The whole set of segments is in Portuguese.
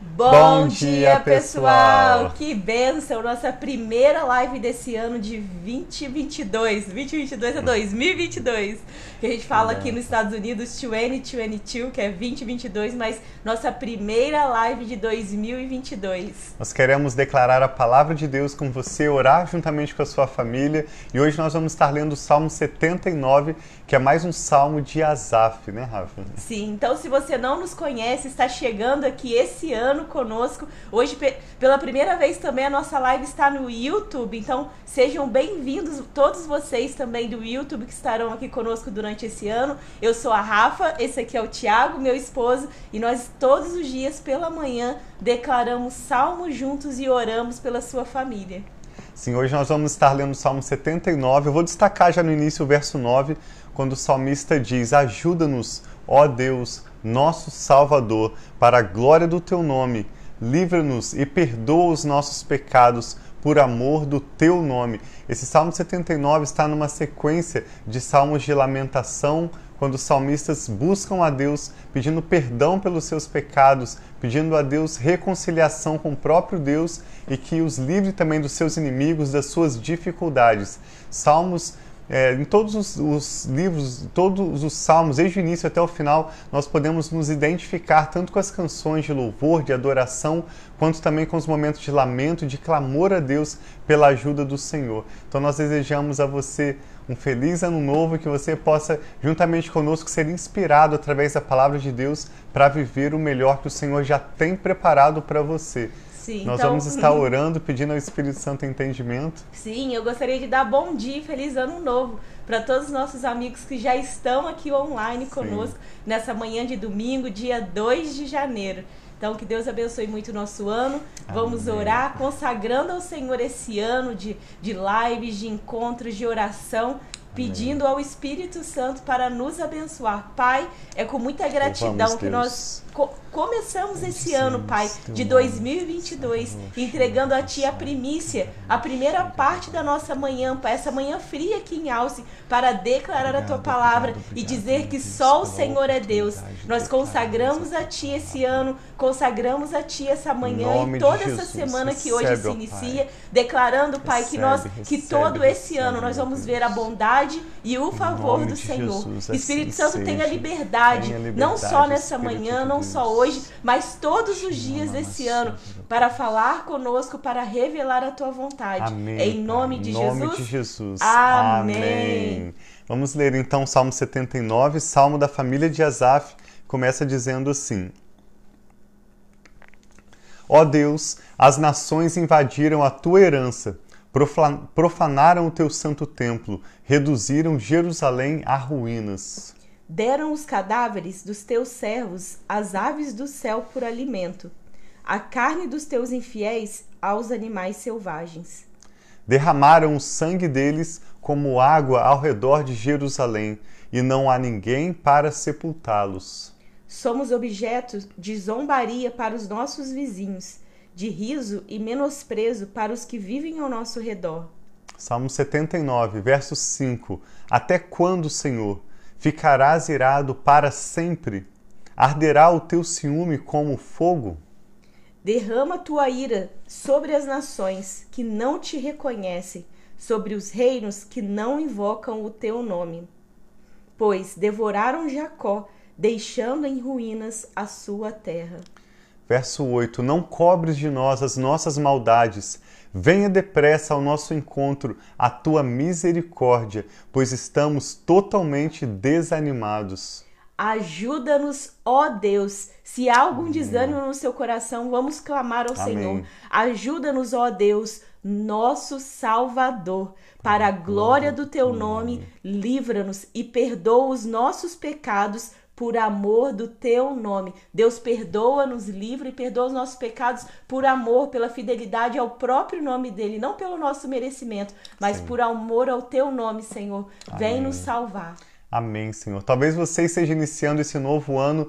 Bom, Bom dia, pessoal. pessoal! Que benção! Nossa primeira live desse ano de 2022. 2022 é 2022. Que a gente fala aqui nos Estados Unidos 2022, que é 2022, mas nossa primeira live de 2022. Nós queremos declarar a palavra de Deus com você, orar juntamente com a sua família. E hoje nós vamos estar lendo o Salmo 79, que é mais um salmo de Asaf, né, Rafa? Sim, então se você não nos conhece, está chegando aqui esse ano ano conosco. Hoje, pela primeira vez também, a nossa live está no YouTube. Então, sejam bem-vindos todos vocês também do YouTube que estarão aqui conosco durante esse ano. Eu sou a Rafa, esse aqui é o Tiago, meu esposo, e nós todos os dias pela manhã declaramos salmos juntos e oramos pela sua família. Sim, hoje nós vamos estar lendo o Salmo 79. Eu vou destacar já no início o verso 9, quando o salmista diz: Ajuda-nos, ó Deus, nosso Salvador, para a glória do teu nome. Livra-nos e perdoa os nossos pecados por amor do teu nome. Esse Salmo 79 está numa sequência de salmos de lamentação, quando os salmistas buscam a Deus pedindo perdão pelos seus pecados, pedindo a Deus reconciliação com o próprio Deus e que os livre também dos seus inimigos, das suas dificuldades. Salmos é, em todos os, os, livros, todos os salmos, desde o início até o final, nós podemos nos identificar tanto com as canções de louvor, de adoração, quanto também com os momentos de lamento, de clamor a Deus pela ajuda do Senhor. Então nós desejamos a você um feliz ano novo, que você possa, juntamente conosco, ser inspirado através da palavra de Deus para viver o melhor que o Senhor já tem preparado para você. Sim, Nós então, vamos estar orando, pedindo ao Espírito Santo entendimento. Sim, eu gostaria de dar bom dia e feliz ano novo para todos os nossos amigos que já estão aqui online conosco Sim. nessa manhã de domingo, dia 2 de janeiro. Então, que Deus abençoe muito o nosso ano. Vamos Amém. orar, consagrando ao Senhor esse ano de, de lives, de encontros, de oração pedindo ao Espírito Santo para nos abençoar. Pai, é com muita gratidão que nós co começamos esse ano, Pai, de 2022, entregando a Ti a primícia, a primeira parte da nossa manhã, Pai, essa manhã fria aqui em Alce, para declarar a Tua palavra e dizer que só o Senhor é Deus. Nós consagramos a Ti esse ano, consagramos a Ti essa manhã e toda essa semana que hoje se inicia, declarando, Pai, que nós, que todo esse ano nós vamos ver a bondade e o favor do Senhor. Espírito Santo tenha liberdade, não só nessa manhã, não só hoje, mas todos os dias desse ano, para falar conosco, para revelar a tua vontade. Amém, em nome de nome Jesus. De Jesus. Amém. Amém. Vamos ler então o Salmo 79, Salmo da família de Asaf, começa dizendo assim: Ó Deus, as nações invadiram a tua herança, profanaram o teu santo templo, reduziram Jerusalém a ruínas. Deram os cadáveres dos teus servos às aves do céu por alimento, a carne dos teus infiéis aos animais selvagens. Derramaram o sangue deles como água ao redor de Jerusalém, e não há ninguém para sepultá-los. Somos objeto de zombaria para os nossos vizinhos, de riso e menosprezo para os que vivem ao nosso redor. Salmo 79, verso 5. Até quando, Senhor? Ficarás irado para sempre? Arderá o teu ciúme como fogo? Derrama tua ira sobre as nações que não te reconhecem, sobre os reinos que não invocam o teu nome. Pois devoraram Jacó, deixando em ruínas a sua terra. Verso 8: Não cobres de nós as nossas maldades, Venha depressa ao nosso encontro a tua misericórdia, pois estamos totalmente desanimados. Ajuda-nos, ó Deus. Se há algum desânimo no seu coração, vamos clamar ao Amém. Senhor. Ajuda-nos, ó Deus, nosso Salvador. Para a glória do teu nome, livra-nos e perdoa os nossos pecados por amor do teu nome. Deus perdoa, nos livra e perdoa os nossos pecados por amor, pela fidelidade ao próprio nome dele, não pelo nosso merecimento, mas Sim. por amor ao teu nome, Senhor. Amém. Vem nos salvar. Amém, Senhor. Talvez você esteja iniciando esse novo ano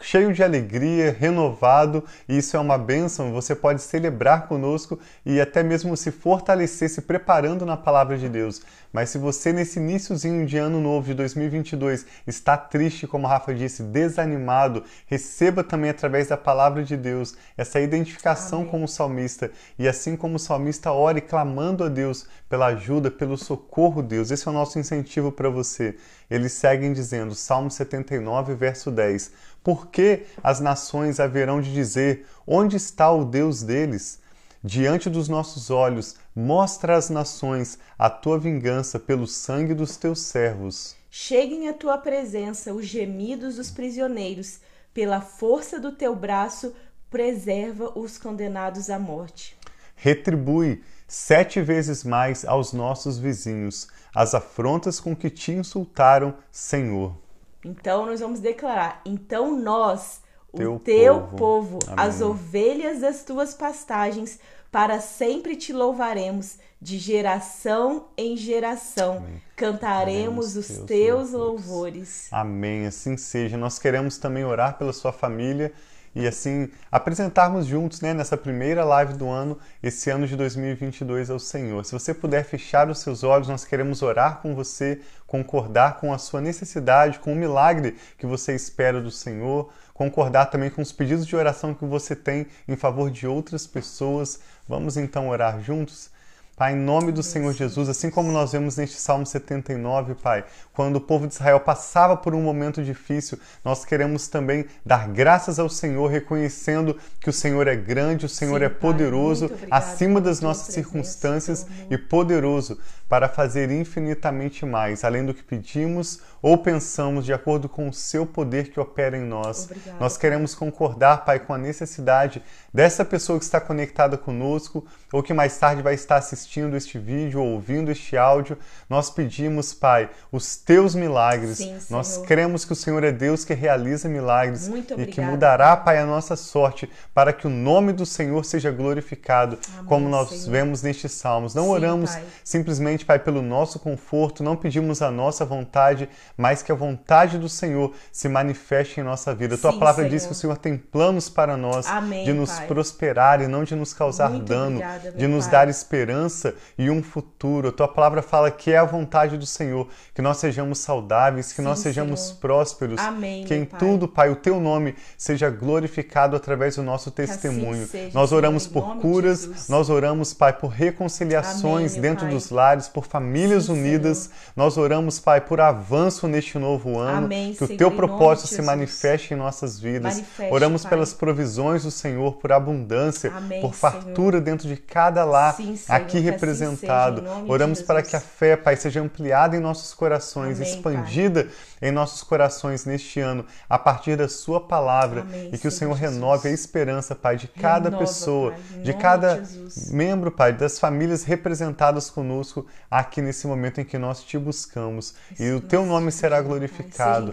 cheio de alegria, renovado, e isso é uma bênção. Você pode celebrar conosco e até mesmo se fortalecer, se preparando na palavra de Deus. Mas se você nesse iníciozinho de ano novo de 2022 está triste, como a Rafa disse, desanimado, receba também através da palavra de Deus essa identificação Amém. com o salmista e assim como o salmista ore clamando a Deus pela ajuda, pelo socorro, Deus. Esse é o nosso incentivo para você. Eles seguem dizendo, Salmo 79, verso 10: Por que as nações haverão de dizer: Onde está o Deus deles? Diante dos nossos olhos, mostra às nações a tua vingança pelo sangue dos teus servos. Cheguem à tua presença os gemidos dos prisioneiros, pela força do teu braço, preserva os condenados à morte. Retribui sete vezes mais aos nossos vizinhos as afrontas com que te insultaram, Senhor. Então nós vamos declarar: então nós, teu o teu povo, povo as ovelhas das tuas pastagens, para sempre te louvaremos, de geração em geração. Amém. Cantaremos os teus, teus louvores. louvores. Amém. Assim seja. Nós queremos também orar pela sua família e assim apresentarmos juntos, né, nessa primeira live do ano, esse ano de 2022 ao Senhor. Se você puder fechar os seus olhos, nós queremos orar com você, concordar com a sua necessidade, com o milagre que você espera do Senhor, concordar também com os pedidos de oração que você tem em favor de outras pessoas. Vamos então orar juntos? Pai, em nome do Senhor Jesus, assim como nós vemos neste Salmo 79, Pai, quando o povo de Israel passava por um momento difícil, nós queremos também dar graças ao Senhor, reconhecendo que o Senhor é grande, o Senhor Sim, é poderoso, acima das nossas circunstâncias e poderoso para fazer infinitamente mais, além do que pedimos ou pensamos, de acordo com o seu poder que opera em nós. Obrigada. Nós queremos concordar, Pai, com a necessidade dessa pessoa que está conectada conosco ou que mais tarde vai estar assistindo este vídeo ou ouvindo este áudio. Nós pedimos, Pai, os teus milagres. Sim, Nós cremos que o Senhor é Deus que realiza milagres e que mudará, Pai, a nossa sorte para que o nome do Senhor seja glorificado, Amém, como nós Senhor. vemos nestes salmos. Não Sim, oramos pai. simplesmente, Pai, pelo nosso conforto, não pedimos a nossa vontade, mas que a vontade do Senhor se manifeste em nossa vida. Sim, Tua palavra Senhor. diz que o Senhor tem planos para nós Amém, de nos pai. prosperar e não de nos causar Muito dano, obrigada, de nos pai. dar esperança e um futuro. A Tua palavra fala que é a vontade do Senhor, que nós sejamos saudáveis, que Sim, nós sejamos Senhor. prósperos, Amém, que em tudo, Pai, o Teu nome seja glorificado através do nosso assim testemunho. Assim seja, nós oramos Senhor, por curas, nós oramos, Pai, por reconciliações Amém, dentro dos lares, por famílias unidas. Nós oramos, Pai, por avanço neste novo ano, Amém, que Senhor, o teu propósito se manifeste em nossas vidas. Manifeste, Oramos Pai. pelas provisões do Senhor, por abundância, por fartura Senhor. dentro de cada lar Sim, aqui representado. Assim Oramos para que a fé, Pai, seja ampliada em nossos corações, Amém, expandida Pai. em nossos corações neste ano, a partir da Sua palavra, e que o Senhor Jesus. renove a esperança, Pai, de cada Renova, pessoa, pai, de cada membro, Pai, das famílias representadas conosco aqui nesse momento em que nós te buscamos. e o teu nome será glorificado.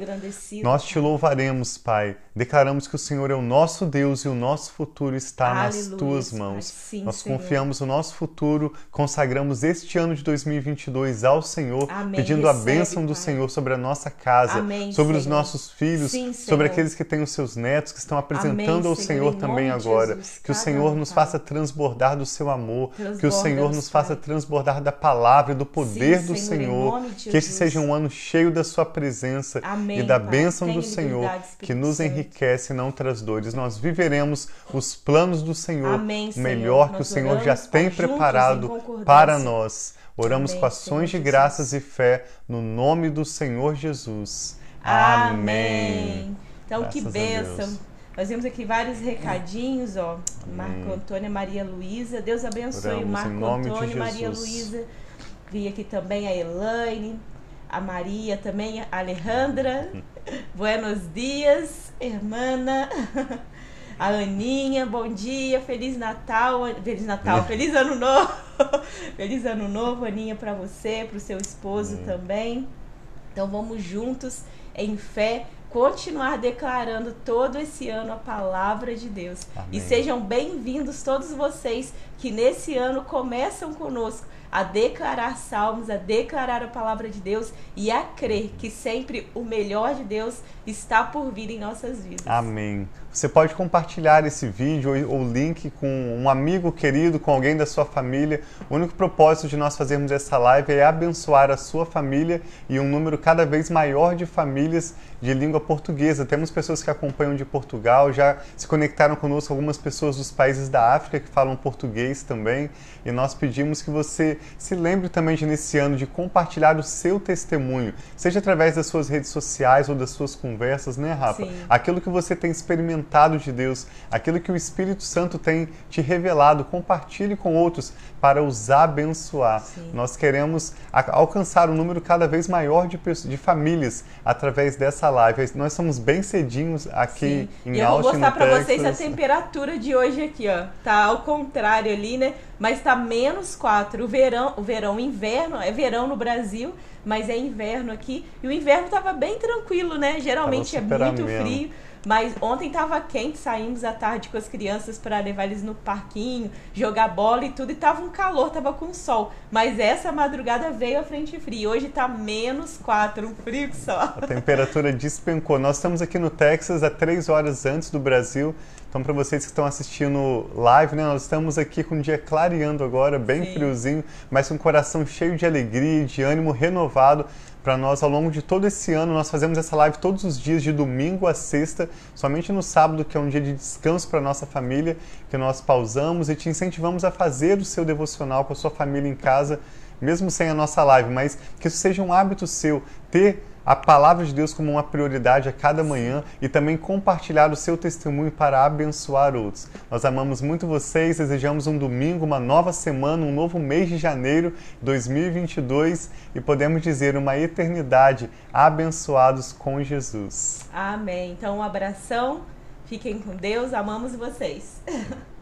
Nós te louvaremos, Pai. Declaramos que o Senhor é o nosso Deus e o nosso futuro está Aleluia, nas tuas mãos. Sim, Nós Senhor. confiamos no nosso futuro, consagramos este ano de 2022 ao Senhor, Amém. pedindo Recebe, a bênção do Pai. Senhor sobre a nossa casa, Amém, sobre Senhor. os nossos filhos, Sim, sobre aqueles que têm os seus netos, que estão apresentando Amém, ao Senhor, também agora. Que o Senhor nos faça transbordar do seu amor, que o Senhor nos faça transbordar da palavra e do poder Sim, do Senhor. Que este seja um ano cheio da sua presença e da Pai. bênção Tenha do Senhor que nos enriquece e não traz dores. Nós viveremos os planos do Senhor, Senhor. melhor que o Senhor já tem preparado para nós. Oramos Amém, com ações Senhor de graças Jesus. e fé no nome do Senhor Jesus. Amém. Então, Graças que bênção. Nós temos aqui vários recadinhos, ó. Marco Antônio Maria Luísa. Deus abençoe Oramos Marco Antônio e Maria Luísa. Vi aqui também a Elaine, a Maria também, a Alejandra. Buenos dias, hermana. A Aninha, bom dia, Feliz Natal, Feliz Natal, Feliz Ano Novo. Feliz Ano Novo, Aninha, para você, para o seu esposo também. Então vamos juntos em fé continuar declarando todo esse ano a palavra de Deus. Amém. E sejam bem-vindos todos vocês que nesse ano começam conosco a declarar salmos, a declarar a palavra de Deus e a crer que sempre o melhor de Deus está por vir em nossas vidas. Amém. Você pode compartilhar esse vídeo ou link com um amigo querido, com alguém da sua família. O único propósito de nós fazermos essa live é abençoar a sua família e um número cada vez maior de famílias de língua portuguesa. Temos pessoas que acompanham de Portugal, já se conectaram conosco algumas pessoas dos países da África que falam português também. E nós pedimos que você se lembre também de nesse ano de compartilhar o seu testemunho, seja através das suas redes sociais ou das suas conversas, né, Rafa? Sim. Aquilo que você tem experimentado de Deus, aquilo que o Espírito Santo tem te revelado, compartilhe com outros para os abençoar. Sim. Nós queremos alcançar um número cada vez maior de, de famílias através dessa live. Nós somos bem cedinhos aqui Sim. em e Austin, eu vou mostrar para vocês a temperatura de hoje aqui, ó. Tá ao contrário ali, né? Mas tá menos 4. O verão, o verão, inverno, é verão no Brasil, mas é inverno aqui. E o inverno tava bem tranquilo, né? Geralmente é muito frio. Mas ontem tava quente, saímos à tarde com as crianças para levar eles no parquinho, jogar bola e tudo, e tava um calor, tava com sol. Mas essa madrugada veio a frente fria. Hoje tá menos 4, um frio só. A temperatura despencou. Nós estamos aqui no Texas, a 3 horas antes do Brasil. Então, para vocês que estão assistindo live, né, nós estamos aqui com o dia clareando agora, bem Sim. friozinho, mas com o coração cheio de alegria, de ânimo renovado para nós ao longo de todo esse ano. Nós fazemos essa live todos os dias, de domingo a sexta, somente no sábado, que é um dia de descanso para nossa família, que nós pausamos e te incentivamos a fazer o seu devocional com a sua família em casa, mesmo sem a nossa live, mas que isso seja um hábito seu, ter a palavra de Deus como uma prioridade a cada manhã e também compartilhar o seu testemunho para abençoar outros. Nós amamos muito vocês, desejamos um domingo, uma nova semana, um novo mês de janeiro 2022 e podemos dizer uma eternidade abençoados com Jesus. Amém. Então, um abração, fiquem com Deus, amamos vocês.